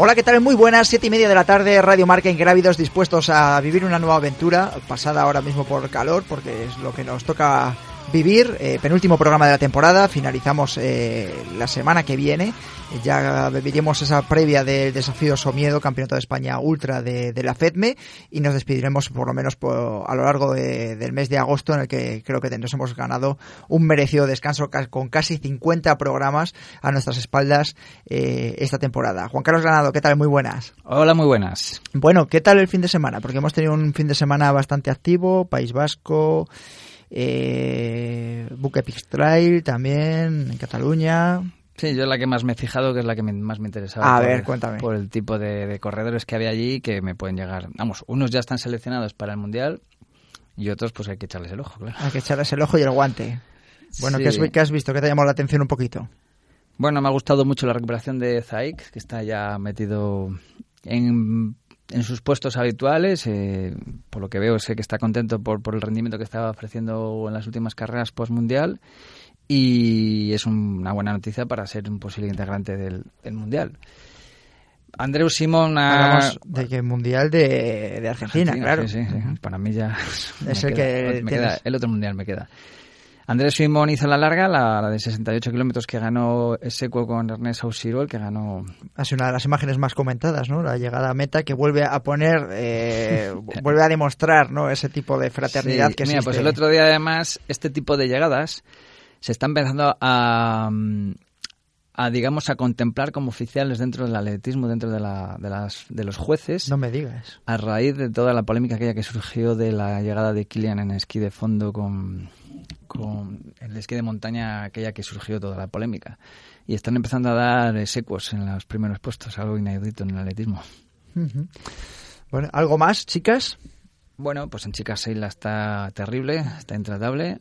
Hola, ¿qué tal? Muy buenas, siete y media de la tarde, Radio Marca Ingrávidos, dispuestos a vivir una nueva aventura, pasada ahora mismo por calor, porque es lo que nos toca vivir. Eh, penúltimo programa de la temporada, finalizamos eh, la semana que viene. Ya viviremos esa previa del desafío Somiedo, Campeonato de España Ultra de, la FEDME, y nos despediremos por lo menos a lo largo del mes de agosto, en el que creo que nos hemos ganado un merecido descanso con casi 50 programas a nuestras espaldas eh, esta temporada. Juan Carlos Ganado, ¿qué tal? Muy buenas. Hola, muy buenas. Bueno, ¿qué tal el fin de semana? Porque hemos tenido un fin de semana bastante activo, País Vasco eh, Trail también en Cataluña. Sí, yo es la que más me he fijado, que es la que más me interesaba. A ver, cuéntame. Por el tipo de, corredores que había allí que me pueden llegar. Vamos, unos ya están seleccionados para el Mundial y otros pues hay que echarles el ojo, claro. Hay que echarles el ojo y el guante. Bueno, ¿qué, has, ¿qué, has, visto? ¿Qué te ha llamado la atención un poquito? Bueno, me ha gustado mucho la recuperación de Zaik, que está ya metido en en sus puestos habituales. Eh, por lo que veo, sé que está contento por, por el rendimiento que estaba ofreciendo en las últimas carreras post-mundial. Y es una buena noticia para ser un posible integrante del, mundial. Andreu Simón ha... de que mundial de, Argentina, claro. Sí, sí, Para mí ya es el que el otro mundial me queda. Andrés Simón hizo la larga, la, de 68 kilómetros que ganó Esecuo con Ernest Ausirol, que ganó... Ha sido una de las imágenes más comentadas, ¿no? La llegada a meta que vuelve a poner, eh, vuelve a demostrar, ¿no? Ese tipo de fraternidad que mira, pues el otro día además, este tipo de llegadas se está empezando a, a digamos a contemplar como oficiales dentro del atletismo dentro de, la, de, las, de los jueces no me digas a raíz de toda la polémica aquella que surgió de la llegada de Kilian en esquí de fondo con con el esquí de montaña aquella que surgió toda la polémica. Y están empezando a dar secuos en los primeros puestos, algo inaudito en el atletismo. Bueno, ¿algo más, chicas? Bueno, pues en chicas Seila está terrible, está intratable.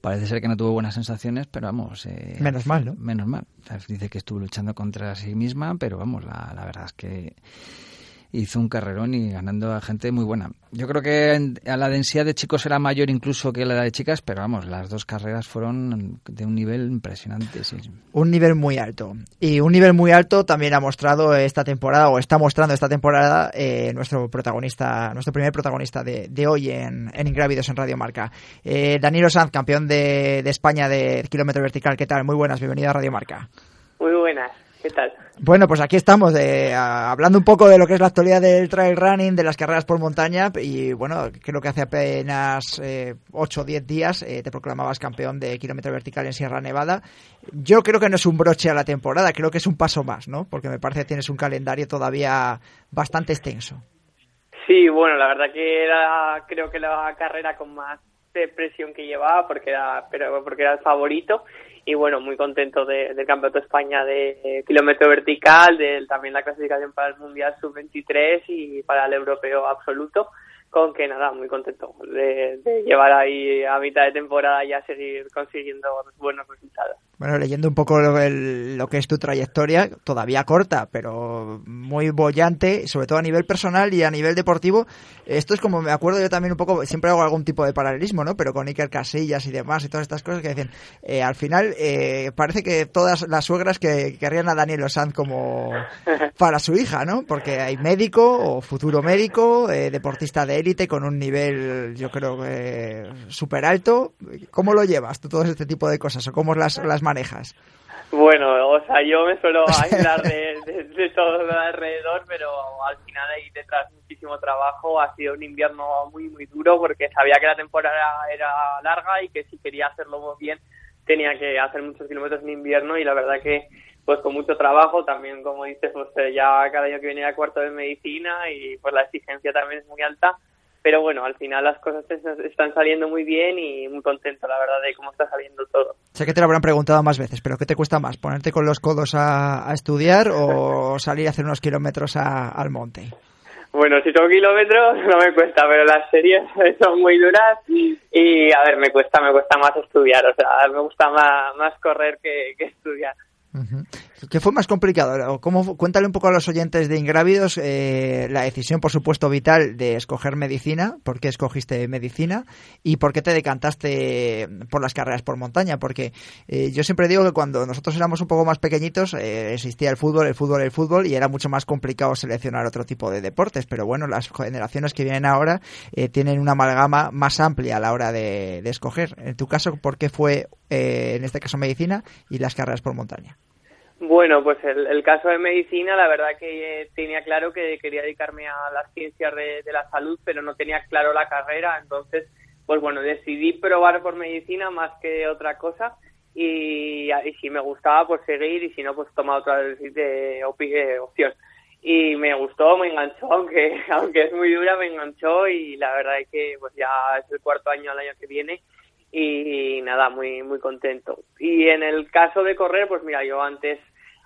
Parece ser que no tuvo buenas sensaciones, pero vamos. Eh, menos mal, ¿no? Menos mal. dice que estuvo luchando contra sí misma, pero vamos, la, la verdad es que hizo un carrerón y ganando a gente muy buena. Yo creo que a la densidad de chicos era mayor incluso que la de chicas, pero vamos, las dos carreras fueron de un nivel impresionante. Un nivel muy alto. Y un nivel muy alto también ha mostrado esta temporada, o está mostrando esta temporada, eh, nuestro protagonista, nuestro primer protagonista de, hoy en, en Ingrávidos en Radio Marca. Eh, Danilo Sanz, campeón de, de España de kilómetro vertical. ¿Qué tal? Muy buenas, bienvenido a Radio Marca. Muy buenas. ¿Qué tal? Bueno, pues aquí estamos, eh, hablando un poco de lo que es la actualidad del trail running, de las carreras por montaña, y bueno, creo que hace apenas eh, 8 o 10 días eh, te proclamabas campeón de kilómetro vertical en Sierra Nevada. Yo creo que no es un broche a la temporada, creo que es un paso más, ¿no? Porque me parece que tienes un calendario todavía bastante extenso. Sí, bueno, la verdad que era, creo que la carrera con más presión que llevaba, porque era, pero porque era el favorito. Y bueno, muy contento del Campeonato de España de, kilómetro vertical, de también la clasificación para el Mundial Sub-23 y para el Europeo Absoluto con que nada, muy contento de, llevar ahí a mitad de temporada y a seguir consiguiendo buenos resultados. Bueno, leyendo un poco lo, lo, que es tu trayectoria, todavía corta, pero muy bollante, sobre todo a nivel personal y a nivel deportivo. Esto es como me acuerdo yo también un poco, siempre hago algún tipo de paralelismo, ¿no? Pero con Iker Casillas y demás y todas estas cosas que dicen, eh, al final eh, parece que todas las suegras que querrían a Daniel Osanz como para su hija, ¿no? Porque hay médico o futuro médico, eh, deportista de élite con un nivel, yo creo que súper alto. ¿Cómo lo llevas tú todo este tipo de cosas o cómo las, las manejas? Bueno, o sea, yo me suelo aislar de, de, todo alrededor, pero al final ahí detrás muchísimo trabajo. Ha sido un invierno muy, muy duro porque sabía que la temporada era larga y que si quería hacerlo bien tenía que hacer muchos kilómetros en invierno y la verdad que pues con mucho trabajo, también como dices, pues ya cada año que viene a cuarto de medicina y pues la exigencia también es muy alta pero bueno, al final las cosas están saliendo muy bien y muy contento, la verdad, de cómo está saliendo todo. Sé que te lo habrán preguntado más veces, pero ¿qué te cuesta más? ¿Ponerte con los codos a, estudiar o salir a hacer unos kilómetros al monte? Bueno, si son kilómetros no me cuesta, pero las series son muy duras y, a ver, me cuesta, me cuesta más estudiar, o sea, me gusta más, más correr que, estudiar. 嗯哼。¿Qué fue más complicado? ¿Cómo, cuéntale un poco a los oyentes de Ingrávidos eh, la decisión, por supuesto, vital de escoger medicina. ¿Por qué escogiste medicina? ¿Y por qué te decantaste por las carreras por montaña? Porque eh, yo siempre digo que cuando nosotros éramos un poco más pequeñitos eh, existía el fútbol, el fútbol, el fútbol y era mucho más complicado seleccionar otro tipo de deportes. Pero bueno, las generaciones que vienen ahora tienen una amalgama más amplia a la hora de, de escoger. En tu caso, ¿por qué fue, en este caso, medicina y las carreras por montaña? Bueno, pues el, caso de medicina, la verdad que eh, tenía claro que quería dedicarme a las ciencias de, la salud, pero no tenía claro la carrera, entonces, pues bueno, decidí probar por medicina más que otra cosa. Y, si me gustaba, pues seguir. Y si no, pues tomar otra de, opción. Y me gustó, me enganchó, aunque aunque es muy dura, me enganchó. Y la verdad es que pues ya es el cuarto año al año que viene y nada, muy, muy contento. Y en el caso de correr, pues mira, yo antes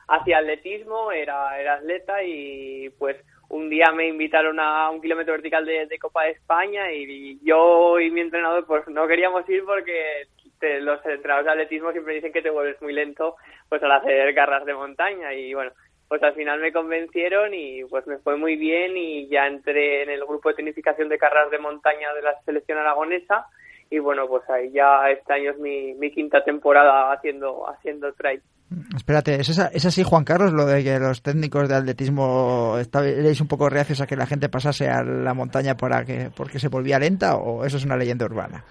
hacía atletismo, era, era atleta y pues un día me invitaron a un kilómetro vertical de, Copa de España y, yo y mi entrenador pues no queríamos ir porque los entrenadores de atletismo siempre dicen que te vuelves muy lento pues al hacer carreras de montaña y bueno, pues al final me convencieron y pues me fue muy bien y ya entré en el grupo de tecnificación de carreras de montaña de la selección aragonesa y bueno, pues ahí ya este año es mi, mi quinta temporada haciendo, haciendo trail. Espérate, ¿es, ¿es así, Juan Carlos, lo de que los técnicos de atletismo estabais un poco reacios a que la gente pasase a la montaña para que, porque se volvía lenta o eso es una leyenda urbana?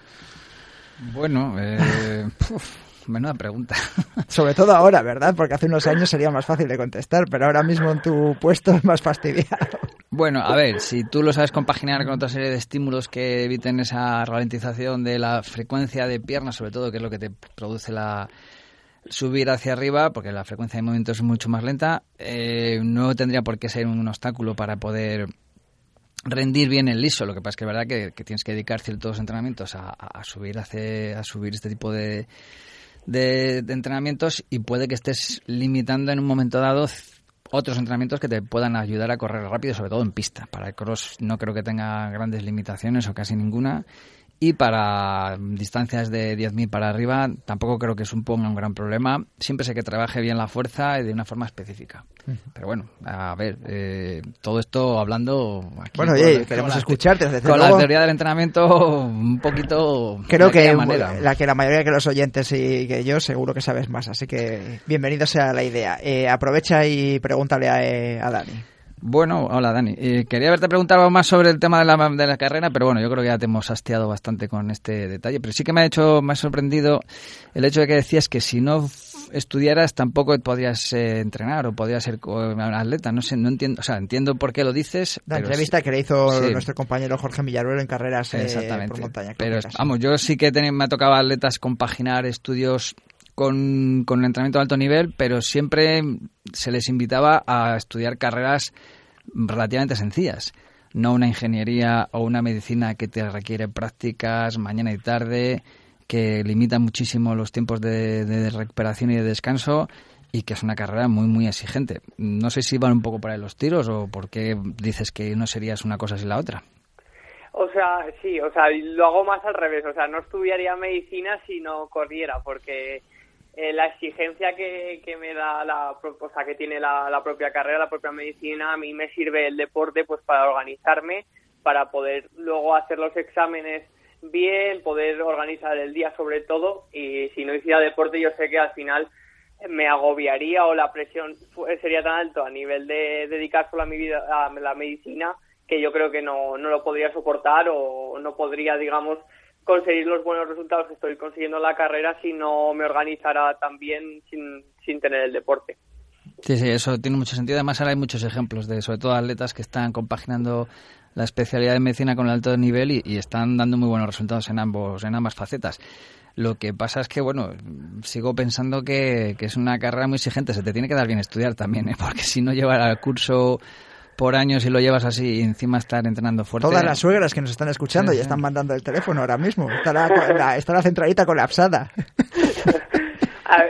Bueno, eh, menuda pregunta. Sobre todo ahora, ¿verdad? Porque hace unos años sería más fácil de contestar, pero ahora mismo en tu puesto es más fastidiado. Bueno, a ver, si tú lo sabes compaginar con otra serie de estímulos que eviten esa ralentización de la frecuencia de piernas, sobre todo, que es lo que te produce la subir hacia arriba, porque la frecuencia de movimiento es mucho más lenta, eh, no tendría por qué ser un obstáculo para poder rendir bien el liso. Lo que pasa es que es verdad que, tienes que dedicar ciertos entrenamientos a, subir a subir este tipo de, de, entrenamientos y puede que estés limitando en un momento dado otros entrenamientos que te puedan ayudar a correr rápido, sobre todo en pista. Para el cross no creo que tenga grandes limitaciones o casi ninguna y para distancias de 10.000 para arriba tampoco creo que suponga un gran problema. Siempre sé que trabaje bien la fuerza y de una forma específica. Pero bueno, a ver, eh, todo esto hablando... Aquí bueno, oye, queremos escucharte. Desde con la teoría del entrenamiento un poquito... Creo que la que la mayoría de los oyentes y que yo seguro que sabes más, así que bienvenido sea la idea. Eh, aprovecha y pregúntale a, eh, a Dani. Bueno, hola Dani. Eh, quería haberte preguntado más sobre el tema de la, de la carrera, pero bueno, yo creo que ya te hemos hastiado bastante con este detalle. Pero sí que me ha hecho, me ha sorprendido el hecho de que decías que si no estudiaras tampoco podrías eh, entrenar o podrías ser atleta. No sé, no entiendo, o sea, entiendo por qué lo dices. La entrevista que le hizo nuestro compañero Jorge Millaruelo en carreras eh, por montaña. Pero vamos, yo sí que me ha tocado atletas compaginar estudios con, con entrenamiento de alto nivel, pero siempre se les invitaba a estudiar carreras relativamente sencillas. No una ingeniería o una medicina que te requiere prácticas mañana y tarde, que limita muchísimo los tiempos de, de recuperación y de descanso y que es una carrera muy, muy exigente. No sé si van un poco para los tiros o por qué dices que no serías una cosa sin la otra. O sea, sí, o sea, lo hago más al revés. O sea, no estudiaría medicina si no corriera, porque eh, la exigencia que, que, me da la, o sea, que tiene la, la, propia carrera, la propia medicina, a mí me sirve el deporte pues para organizarme, para poder luego hacer los exámenes bien, poder organizar el día sobre todo. Y si no hiciera deporte yo sé que al final me agobiaría o la presión sería tan alto a nivel de dedicar solo a mi vida a la medicina que yo creo que no, no lo podría soportar o no podría digamos conseguir los buenos resultados que estoy consiguiendo en la carrera si no me organizara tan bien sin, sin tener el deporte. Sí, sí, eso tiene mucho sentido. Además, ahora hay muchos ejemplos de, sobre todo, atletas que están compaginando la especialidad de medicina con el alto nivel y, están dando muy buenos resultados en ambos, en ambas facetas. Lo que pasa es que, bueno, sigo pensando que, que es una carrera muy exigente. Se te tiene que dar bien estudiar también, ¿eh? porque si no llevar al curso por años y lo llevas así y encima estar entrenando fuerte. Todas las suegras que nos están escuchando ya están mandando el teléfono ahora mismo. Está la, está la centralita colapsada.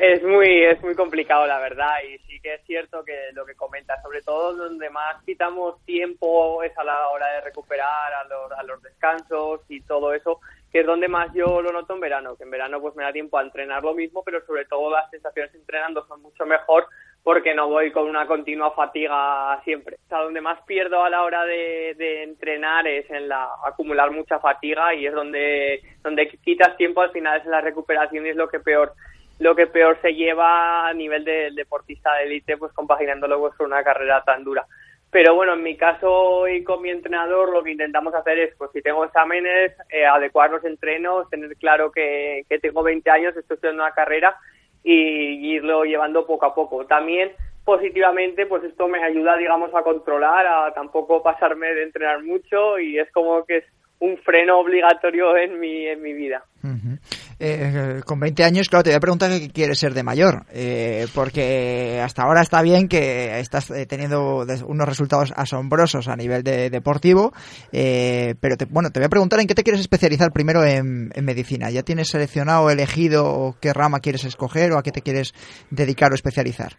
es muy es muy complicado la verdad y sí que es cierto que lo que comenta sobre todo donde más quitamos tiempo es a la hora de recuperar a los, a los descansos y todo eso que es donde más yo lo noto en verano que en verano pues me da tiempo a entrenar lo mismo pero sobre todo las sensaciones entrenando son mucho mejor porque no voy con una continua fatiga siempre. O sea, donde más pierdo a la hora de, de, entrenar es en la acumular mucha fatiga y es donde, donde quitas tiempo al final es en la recuperación y es lo que peor lo que peor se lleva a nivel del deportista de élite, pues compaginándolo pues, con una carrera tan dura. Pero bueno, en mi caso y con mi entrenador lo que intentamos hacer es, pues si tengo exámenes, eh, adecuar los entrenos, tener claro que, que tengo 20 años, estoy haciendo una carrera y irlo llevando poco a poco. También positivamente, pues esto me ayuda, digamos, a controlar, a tampoco pasarme de entrenar mucho y es como que es un freno obligatorio en mi, en mi vida. Eh, con 20 años, claro, te voy a preguntar qué quieres ser de mayor, eh, porque hasta ahora está bien que estás eh, teniendo unos resultados asombrosos a nivel de, deportivo, pero te, bueno, te voy a preguntar en qué te quieres especializar primero en, medicina. ¿Ya tienes seleccionado, elegido qué rama quieres escoger o a qué te quieres dedicar o especializar?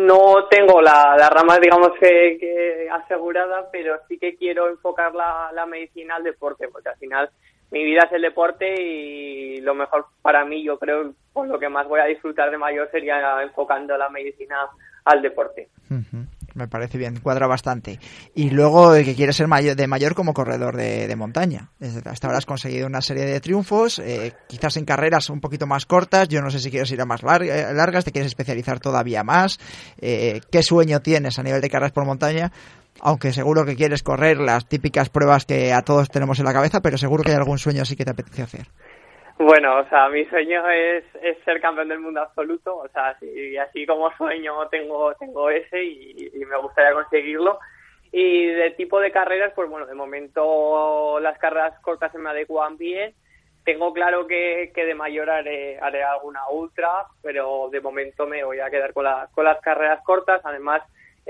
No tengo la, rama, digamos, que, asegurada, pero sí que quiero enfocar la medicina al deporte, porque al final mi vida es el deporte y lo mejor para mí, yo creo, por lo que más voy a disfrutar de mayor sería enfocando la medicina al deporte. Me parece bien, cuadra bastante. Y luego que quieres ser mayor, de mayor como corredor de, montaña. Hasta ahora has conseguido una serie de triunfos, eh, quizás en carreras un poquito más cortas. Yo no sé si quieres ir a más largas, te quieres especializar todavía más. Eh, ¿Qué sueño tienes a nivel de carreras por montaña? Aunque seguro que quieres correr las típicas pruebas que a todos tenemos en la cabeza, pero seguro que hay algún sueño así que te apetece hacer. Bueno, o sea, mi sueño es, ser campeón del mundo absoluto, o sea, y así como sueño tengo tengo ese y, me gustaría conseguirlo. Y de tipo de carreras, pues bueno, de momento las carreras cortas se me adecuan bien. Tengo claro que, que de mayor haré, haré alguna ultra, pero de momento me voy a quedar con, la, con las carreras cortas. Además,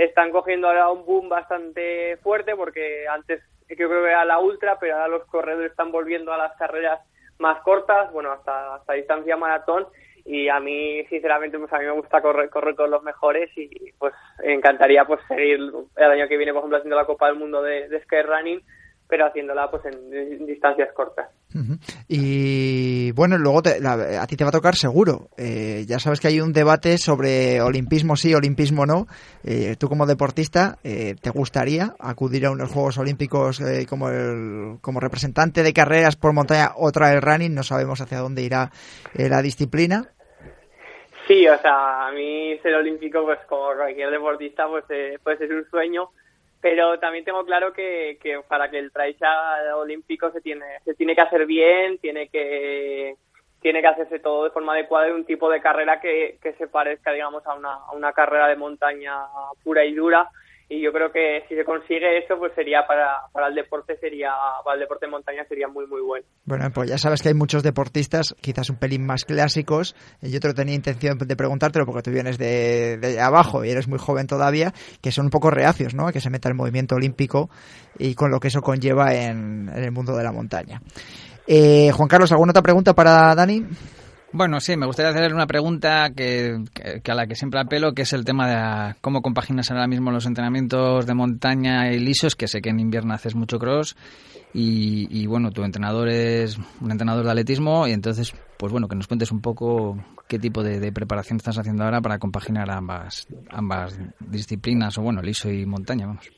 están cogiendo ahora un boom bastante fuerte porque antes creo que era la ultra, pero ahora los corredores están volviendo a las carreras más cortas, bueno, hasta, hasta distancia maratón y a mí sinceramente pues a mí me gusta correr correr con los mejores y pues encantaría pues seguir el año que viene por ejemplo haciendo la Copa del Mundo de, de Running pero haciéndola pues en, distancias cortas. Y bueno, luego a ti te va a tocar seguro. Eh, ya sabes que hay un debate sobre olimpismo sí, olimpismo no. Eh, tú como deportista, eh, ¿te gustaría acudir a unos Juegos Olímpicos como, el, como representante de carreras por montaña o trail running? No sabemos hacia dónde irá la disciplina. Sí, o sea, a mí ser olímpico, pues como cualquier deportista, pues puede ser un sueño pero también tengo claro que, que para que el trail olímpico se tiene se tiene que hacer bien tiene que tiene que hacerse todo de forma adecuada y un tipo de carrera que, que se parezca digamos a una, a una carrera de montaña pura y dura y yo creo que si se consigue eso pues sería para, para el deporte sería para el deporte de montaña sería muy muy bueno. Bueno pues ya sabes que hay muchos deportistas quizás un pelín más clásicos yo te tenía intención de preguntártelo porque tú vienes de, de, abajo y eres muy joven todavía que son un poco reacios no que se meta el movimiento olímpico y con lo que eso conlleva en, en el mundo de la montaña. Eh, Juan Carlos alguna otra pregunta para Dani bueno, sí, me gustaría hacer una pregunta que, a la que siempre apelo, que es el tema de cómo compaginas ahora mismo los entrenamientos de montaña y lisos, que sé que en invierno haces mucho cross y, bueno, tu entrenador es un entrenador de atletismo y entonces, pues bueno, que nos cuentes un poco qué tipo de, preparación estás haciendo ahora para compaginar ambas, ambas disciplinas, o bueno, liso y montaña, vamos.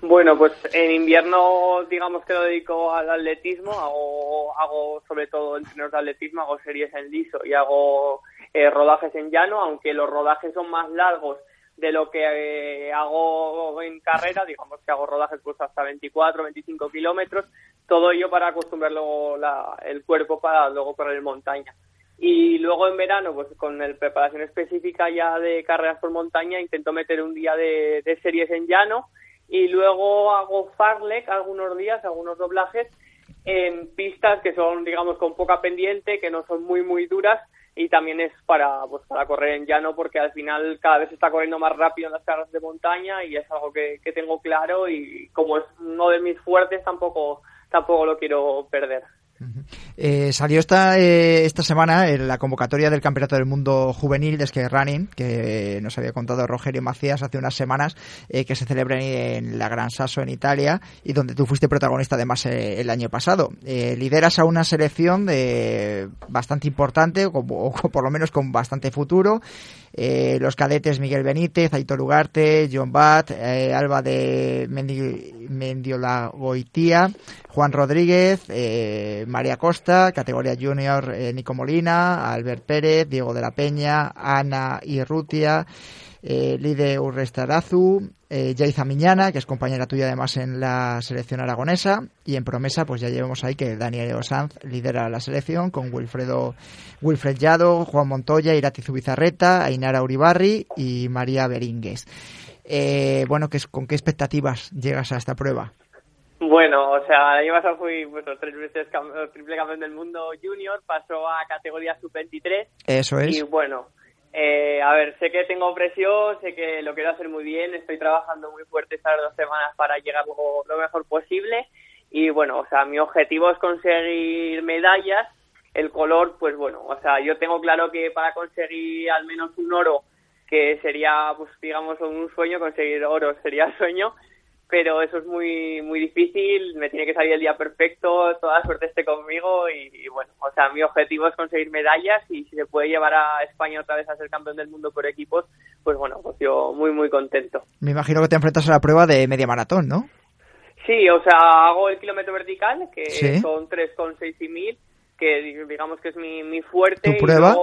Bueno, pues en invierno digamos que lo dedico al atletismo, hago, hago sobre todo entrenos de atletismo, hago series en liso y hago eh, rodajes en llano, aunque los rodajes son más largos de lo que eh, hago en carrera, digamos que hago rodajes pues hasta 24, 25 kilómetros, todo ello para acostumbrarlo el cuerpo para luego correr en montaña. Y luego en verano, pues con el preparación específica ya de carreras por montaña, intento meter un día de series en llano, y luego hago farlek algunos días, algunos doblajes en pistas que son, digamos, con poca pendiente, que no son muy, muy duras y también es para pues para correr en llano porque al final cada vez se está corriendo más rápido en las carreras de montaña y es algo que, que tengo claro y como es uno de mis fuertes tampoco tampoco lo quiero perder. Eh, salió esta, eh, esta semana en la convocatoria del Campeonato del Mundo Juvenil de Skate Running, que nos había contado Rogerio Macías hace unas semanas, eh, que se celebra en la Gran Sasso en Italia y donde tú fuiste protagonista además el año pasado. lideras a una selección de bastante importante, o por lo menos con bastante futuro. Eh, los cadetes Miguel Benítez, Aitor Ugarte, John Bat, eh, Alba de Mendiolagoitía, Juan Rodríguez, eh, María Costa, categoría junior Nico Molina, Albert Pérez, Diego de la Peña, Ana Irrutia, Lide Urrestarazu, eh, Yaiza Miñana, que es compañera tuya además en la selección aragonesa, y en promesa pues ya llevamos ahí que Daniel Osanz lidera la selección con Wilfredo Wilfred Yado, Juan Montoya, Irati Zubizarreta, Ainara Uribarri y María Beringues. Eh, bueno, ¿con qué expectativas llegas a esta prueba? Bueno, o sea, el año pasado fui pues, tres veces triple campeón del mundo junior, pasó a categoría sub-23. Eso es. Y bueno, eh, a ver, sé que tengo presión, sé que lo quiero hacer muy bien, estoy trabajando muy fuerte estas dos semanas para llegar lo, mejor posible. Y bueno, o sea, mi objetivo es conseguir medallas, el color, pues bueno, o sea, yo tengo claro que para conseguir al menos un oro, que sería, pues digamos, un sueño, conseguir oro sería sueño, pero eso es muy muy difícil, me tiene que salir el día perfecto, toda suerte esté conmigo y, bueno, o sea, mi objetivo es conseguir medallas y si se puede llevar a España otra vez a ser campeón del mundo por equipos, pues bueno, pues yo muy muy contento. Me imagino que te enfrentas a la prueba de media maratón, ¿no? Sí, o sea, hago el kilómetro vertical, que son 3,6 y mil, que digamos que es mi, mi fuerte. ¿Tu prueba?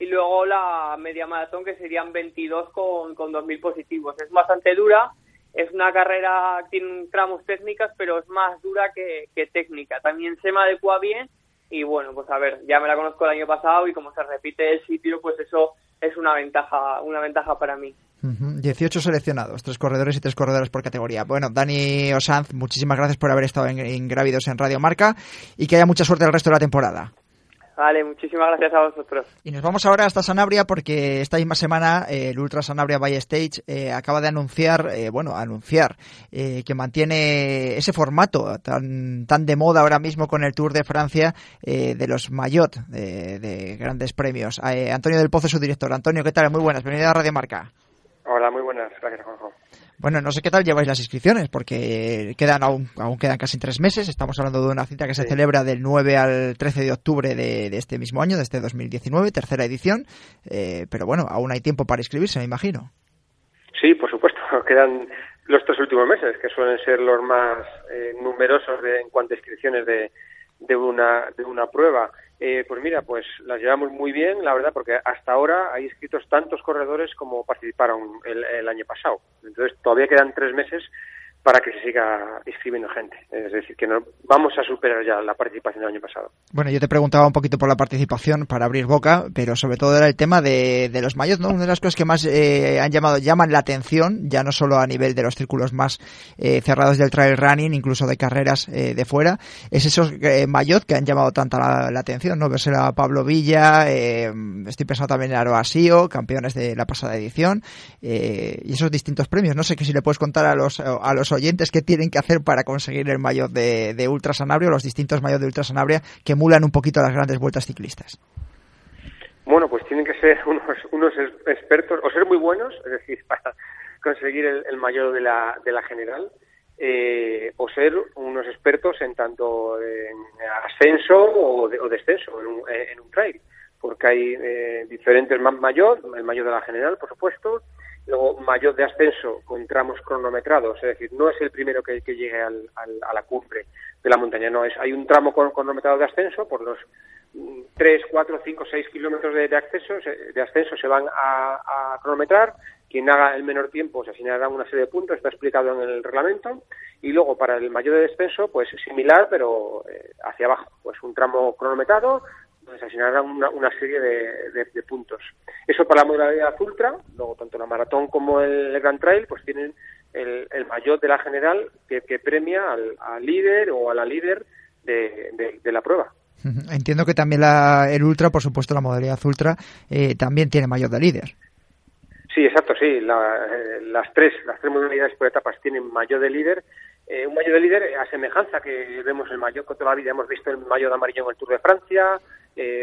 Y luego, la media maratón, que serían 22 con, con 2.000 positivos. Es bastante dura, es una carrera, tiene tramos técnicas, pero es más dura que, técnica. También se me adecua bien y bueno, pues a ver, ya me la conozco el año pasado y como se repite el sitio, pues eso es una ventaja, una ventaja para mí. 18 seleccionados, tres corredores y tres corredoras por categoría. Bueno, Dani Osanz, muchísimas gracias por haber estado en, en Grávidos en Radio Marca y que haya mucha suerte el resto de la temporada. Vale, muchísimas gracias a vosotros. Y nos vamos ahora hasta Sanabria porque esta misma semana eh, el Ultra Sanabria By Stage eh, acaba de anunciar, eh, bueno, anunciar que mantiene ese formato tan, tan de moda ahora mismo con el Tour de Francia de los Mayotte, de, grandes premios. Antonio del Pozo, su director. Antonio, ¿qué tal? Muy buenas, bienvenido a Radio Marca. Hola, muy buenas, gracias. Bueno, no sé qué tal lleváis las inscripciones, porque quedan aún, aún quedan casi tres meses. Estamos hablando de una cita que se celebra del 9 al 13 de octubre de, este mismo año, de este 2019, tercera edición. Eh, pero bueno, aún hay tiempo para inscribirse, me imagino. Sí, por supuesto. Quedan los tres últimos meses, que suelen ser los más eh, numerosos de, en cuanto a inscripciones de, de, una, de una prueba. Eh, pues mira, pues las llevamos muy bien, la verdad, porque hasta ahora hay inscritos tantos corredores como participaron el, el año pasado. Entonces todavía quedan tres meses para que se siga inscribiendo gente. Es decir, que no, vamos a superar ya la participación del año pasado. Bueno, yo te preguntaba un poquito por la participación para abrir boca, pero sobre todo era el tema de, de los mayos, ¿no? Una de las cosas que más eh, han llamado, llaman la atención, ya no solo a nivel de los círculos más eh, cerrados del trail running, incluso de carreras eh, de fuera, es esos mayot que han llamado tanta la, atención, ¿no? Verse a Pablo Villa, estoy pensando también en Aroasío, campeones de la pasada edición, y esos distintos premios. No sé que si le puedes contar a los, a los oyentes que tienen que hacer para conseguir el mayor de, de Ultra Sanabria, los distintos mayores de Ultra Sanabria que emulan un poquito las grandes vueltas ciclistas? Bueno, pues tienen que ser unos, unos expertos, o ser muy buenos, es decir, para conseguir el, mayor de la, de la general, eh, o ser unos expertos en tanto en ascenso o, descenso en un, en un trail, porque hay eh, diferentes más mayor, el mayor de la general, por supuesto, Luego, mayor de ascenso con tramos cronometrados, es decir, no es el primero que, llegue al, a la cumbre de la montaña, no, es hay un tramo cronometrado de ascenso por los 3, 4, 5, 6 kilómetros de, acceso, de ascenso se van a, cronometrar. Quien haga el menor tiempo se asignará una serie de puntos, está explicado en el reglamento. Y luego para el mayor de descenso, pues similar, pero eh, hacia abajo. Pues un tramo cronometrado, se asignarán una, una serie de, puntos. Eso para la modalidad ultra, luego tanto la maratón como el Grand Trail, pues tienen el, el mayor de la general que, premia al, líder o a la líder de, la prueba. Entiendo que también la, el Ultra, por supuesto la modalidad Ultra, eh, también tiene mayor de líder. Sí, exacto, sí. Eh, las tres las tres modalidades por etapas tienen mayor de líder. Eh, un mayor de líder a semejanza que vemos el mayor con toda la vida hemos visto el mayor de amarillo en el Tour de Francia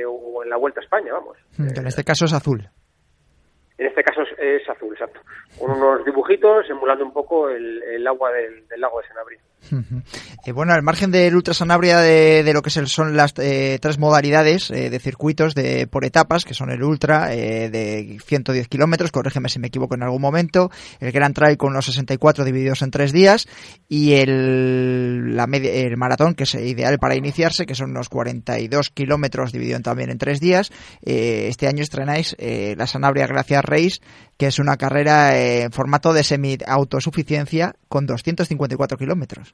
o en la Vuelta a España, vamos. en este caso es azul. En este caso es, azul, exacto. Con unos dibujitos emulando un poco el, agua del, lago de Eh, bueno, al margen del Ultra Sanabria de, de lo que son las eh, tres modalidades eh, de circuitos de por etapas, que son el Ultra de 110 kilómetros, corrígeme si me equivoco en algún momento, el Grand Trail con los 64 divididos en tres días y el, la maratón, que es ideal para iniciarse, que son unos 42 kilómetros dividido también en tres días. este año estrenáis la Sanabria Glaciar Race, que es una carrera en formato de semi-autosuficiencia con 254 kilómetros.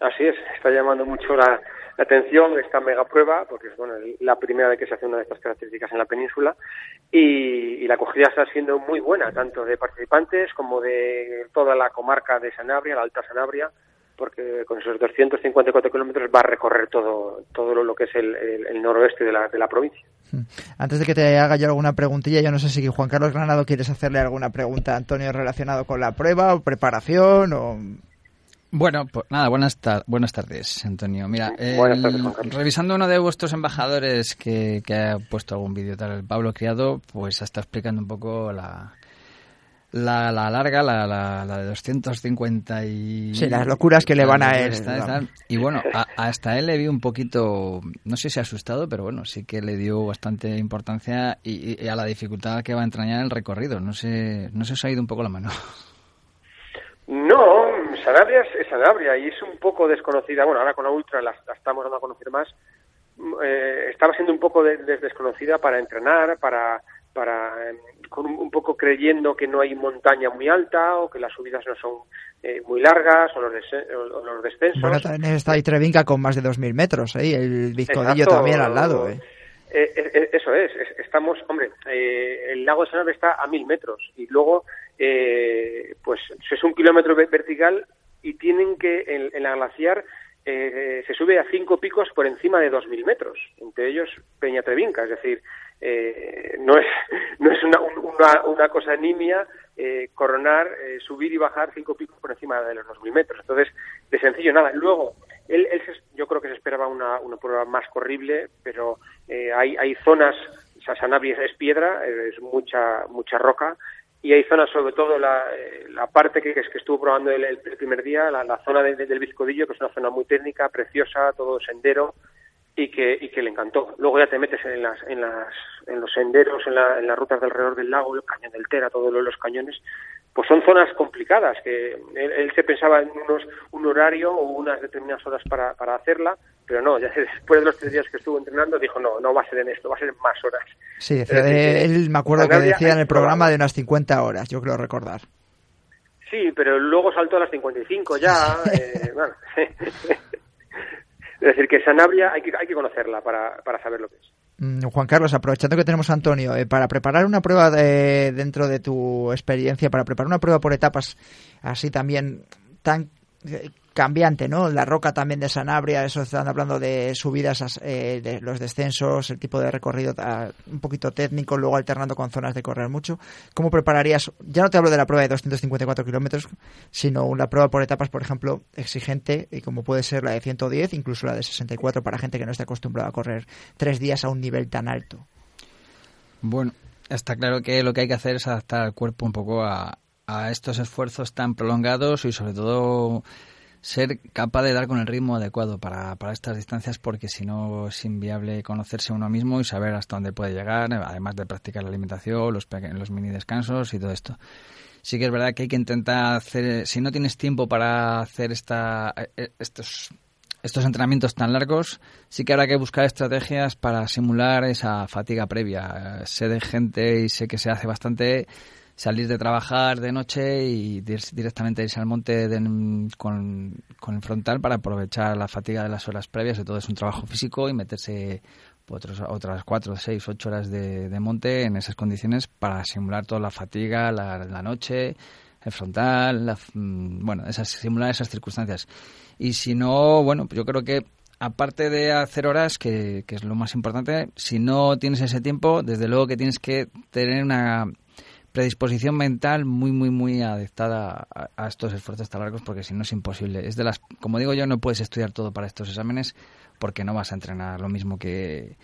Así es, está llamando mucho la, atención esta mega prueba, porque es bueno, la primera vez que se hace una de estas características en la península, y, la acogida está siendo muy buena, tanto de participantes como de toda la comarca de Sanabria, la Alta Sanabria, porque con esos 254 kilómetros va a recorrer todo, todo lo, que es el, noroeste de la, de la provincia. Antes de que te haga yo alguna preguntilla, yo no sé si Juan Carlos Granado quieres hacerle alguna pregunta a Antonio relacionado con la prueba o preparación o... Bueno, pues nada, buenas, buenas tardes, Antonio. Mira, revisando uno de vuestros embajadores que, ha puesto algún vídeo tal, el Pablo Criado, pues está explicando un poco la, la, larga, la, la, de 250 y... Sí, las locuras que le van a él. y bueno, hasta él le vi un poquito, no sé si asustado, pero bueno, sí que le dio bastante importancia y, a la dificultad que va a entrañar el recorrido. No sé, no se os ha ido un poco la mano. No, Sanabria es, Sanabria y es un poco desconocida. Bueno, ahora con la Ultra la, estamos dando a conocer más. Mm, eh, estaba siendo un poco desconocida para entrenar, para, para con un, poco creyendo que no hay montaña muy alta o que las subidas no son eh, muy largas o los, los descensos. Bueno, también está Trevinca con más de 2.000 metros, ¿eh? el Vizcodillo también al lado. ¿eh? Eh, eh, eh, eso es, estamos, hombre, el lago de Sanabria está a mil metros y luego, pues es un kilómetro vertical y tienen que, en, la glaciar, se sube a cinco picos por encima de dos mil metros, entre ellos Peña Trevinca, es decir, no es no es una, una, una cosa nimia coronar, subir y bajar cinco picos por encima de los dos mil metros. Entonces, de sencillo nada. Luego, él, él yo creo que se esperaba una, una prueba más corrible, pero eh, hay, hay zonas, Sanabria es piedra, es mucha, mucha roca, y hay zonas, sobre todo la, eh, parte que, que estuvo probando el, primer día, la, zona del Vizcodillo, que es una zona muy técnica, preciosa, todo sendero, y que, y que le encantó. Luego ya te metes en, las, en, las, en los senderos, en, la, en las rutas alrededor del lago, el cañón del Tera, todos los cañones, pues son zonas complicadas, que él, se pensaba en unos, un horario o unas determinadas horas para, para hacerla, pero no, ya después de los tres días que estuvo entrenando dijo, no, no va a ser en esto, va a ser en más horas. Sí, él me acuerdo que decía en el programa de unas 50 horas, yo creo recordar. Sí, pero luego saltó a las 55 ya, eh, bueno. es decir, que Sanabria hay que, hay que conocerla para, para saber lo que es. Mm, Juan Carlos, aprovechando que tenemos a Antonio, eh, para preparar una prueba de, dentro de tu experiencia, para preparar una prueba por etapas así también tan eh, cambiante, ¿no? La roca también de Sanabria, eso están hablando de subidas, eh, de los descensos, el tipo de recorrido un poquito técnico, luego alternando con zonas de correr mucho. ¿Cómo prepararías? Ya no te hablo de la prueba de 254 kilómetros, sino una prueba por etapas, por ejemplo, exigente, y como puede ser la de 110, incluso la de 64 para gente que no esté acostumbrada a correr tres días a un nivel tan alto. Bueno, está claro que lo que hay que hacer es adaptar al cuerpo un poco a, a estos esfuerzos tan prolongados y sobre todo ser capaz de dar con el ritmo adecuado para, para estas distancias porque si no es inviable conocerse uno mismo y saber hasta dónde puede llegar, además de practicar la alimentación, los, los mini descansos y todo esto. Sí que es verdad que hay que intentar hacer, si no tienes tiempo para hacer esta, eh, estos, estos entrenamientos tan largos, sí que habrá que buscar estrategias para simular esa fatiga previa. Sé de gente y sé que se hace bastante salir de trabajar de noche y directamente irse al monte con, el frontal para aprovechar la fatiga de las horas previas, de todo es un trabajo físico y meterse otros, otras cuatro, seis, ocho horas de, monte en esas condiciones para simular toda la fatiga, la, noche, el frontal, mm, bueno, esas, simular esas circunstancias. Y si no, bueno, yo creo que aparte de hacer horas, que, es lo más importante, si no tienes ese tiempo, desde luego que tienes que tener una predisposición mental muy, muy, muy adaptada a, estos esfuerzos tan largos, porque si no es imposible. Es de las, como digo yo, no puedes estudiar todo para estos exámenes porque no vas a entrenar lo mismo que,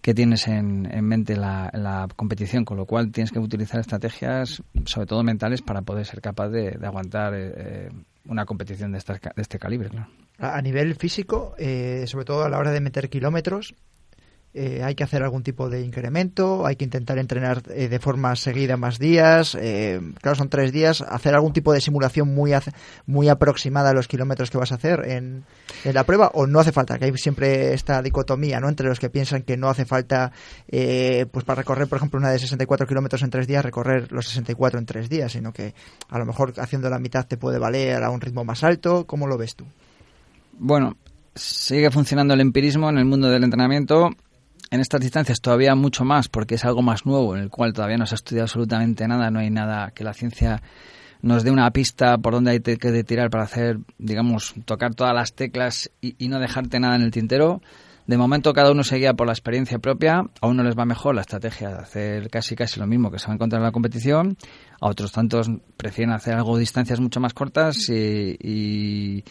que tienes en, mente la, la, competición, con lo cual tienes que utilizar estrategias, sobre todo mentales, para poder ser capaz de, aguantar eh, eh, una competición de, esta, de este calibre. A nivel físico, eh, sobre todo a la hora de meter kilómetros, eh, hay que hacer algún tipo de incremento, hay que intentar entrenar eh, de forma seguida más días, eh, claro, son tres días, hacer algún tipo de simulación muy, muy aproximada a los kilómetros que vas a hacer en, en, la prueba, o no hace falta, que hay siempre esta dicotomía ¿no? entre los que piensan que no hace falta, pues para recorrer, por ejemplo, una de 64 kilómetros en tres días, recorrer los 64 en tres días, sino que a lo mejor haciendo la mitad te puede valer a un ritmo más alto, ¿cómo lo ves tú? Bueno, sigue funcionando el empirismo en el mundo del entrenamiento en estas distancias todavía mucho más porque es algo más nuevo en el cual todavía no se ha estudiado absolutamente nada, no hay nada que la ciencia nos dé una pista por donde hay que tirar para hacer, digamos, tocar todas las teclas y, no dejarte nada en el tintero. De momento cada uno se guía por la experiencia propia, a uno les va mejor la estrategia de hacer casi casi lo mismo que se va a encontrar en la competición, a otros tantos prefieren hacer algo distancias mucho más cortas y,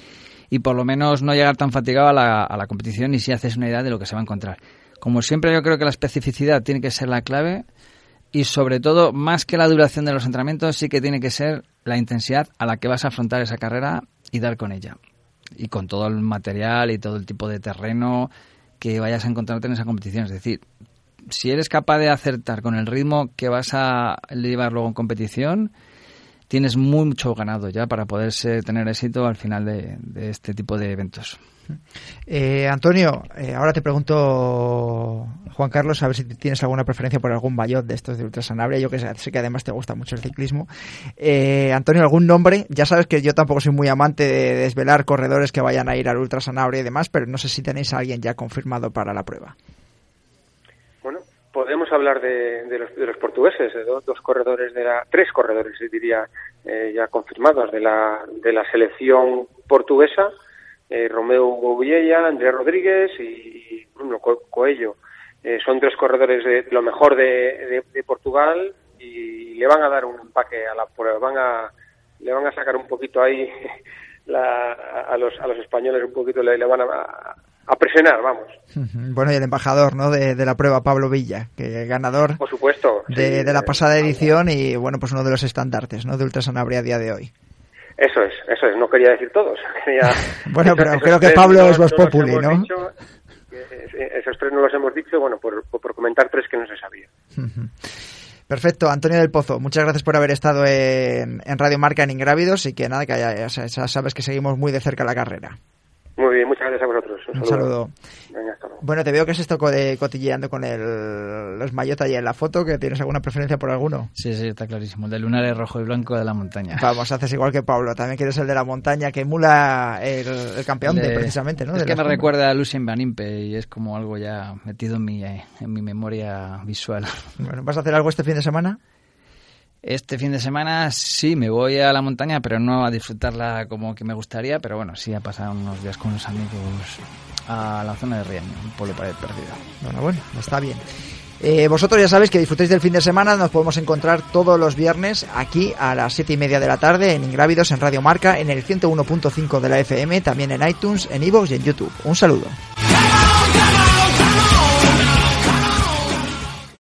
y, por lo menos no llegar tan fatigado a la, a la competición y si haces una idea de lo que se va a encontrar. Como siempre, yo creo que la especificidad tiene que ser la clave y sobre todo, más que la duración de los entrenamientos, sí que tiene que ser la intensidad a la que vas a afrontar esa carrera y dar con ella. Y con todo el material y todo el tipo de terreno que vayas a encontrarte en esa competición. Es decir, si eres capaz de acertar con el ritmo que vas a llevar luego en competición, tienes mucho ganado ya para poderse tener éxito al final de este tipo de eventos. Eh, Antonio, eh, ahora te pregunto, Juan Carlos, a ver si tienes alguna preferencia por algún maillot de estos de Ultra Sanabria. Yo que sé, que además te gusta mucho el ciclismo. Eh, Antonio, ¿algún nombre? Ya sabes que yo tampoco soy muy amante de desvelar corredores que vayan a ir al Ultra Sanabria y demás, pero no sé si tenéis a alguien ya confirmado para la prueba. Podemos hablar de, los, portugueses, de dos, corredores, de la, tres corredores, diría, ya confirmados de la, de la selección portuguesa eh, Romeo Goubiella, Andrés Rodríguez y, Bruno Coello. Eh, son tres corredores de, lo mejor de, Portugal y le van a dar un empaque a la prueba, van a, le van a sacar un poquito ahí a, los, a los españoles, un poquito le, van a, a presionar, vamos. Bueno, y el embajador ¿no? de, la prueba, Pablo Villa, que ganador Por supuesto, de, la pasada edición y bueno, pues uno de los estandartes ¿no? de Ultrasanabria a día de hoy. Eso es, eso es, no quería decir todos. bueno, pero creo que Pablo es Voz Populi, ¿no? esos tres no los hemos dicho, bueno, por, comentar tres que no se sabía. Perfecto, Antonio del Pozo, muchas gracias por haber estado en, Radio Marca en Ingrávidos y que nada, que ya sabes que seguimos muy de cerca la carrera. Bien, muchas gracias a vosotros. Un, saludo. bueno, te veo que has estado cotilleando con el, los mayotas y en la foto, que tienes alguna preferencia por alguno. Sí, sí, está clarísimo. El de lunares rojo y blanco de la montaña. Vamos, haces igual que Pablo. También quieres el de la montaña, que emula el, campeón de, precisamente, ¿no? Es que me recuerda a Lucien Van Impe y es como algo ya metido en mi, en mi memoria visual. Bueno, ¿vas a hacer algo este fin de semana? Este fin de semana sí, me voy a la montaña, pero no a disfrutarla como que me gustaría, pero bueno, sí a pasar unos días con los amigos a la zona de Riaño, un pueblo para perdido. Bueno, bueno, está bien. Eh, vosotros ya sabéis que disfrutéis del fin de semana, nos podemos encontrar todos los viernes aquí a las siete y media de la tarde en Ingrávidos en Radio Marca, en el 101.5 de la FM, también en iTunes, en iVoox y en YouTube. Un saludo.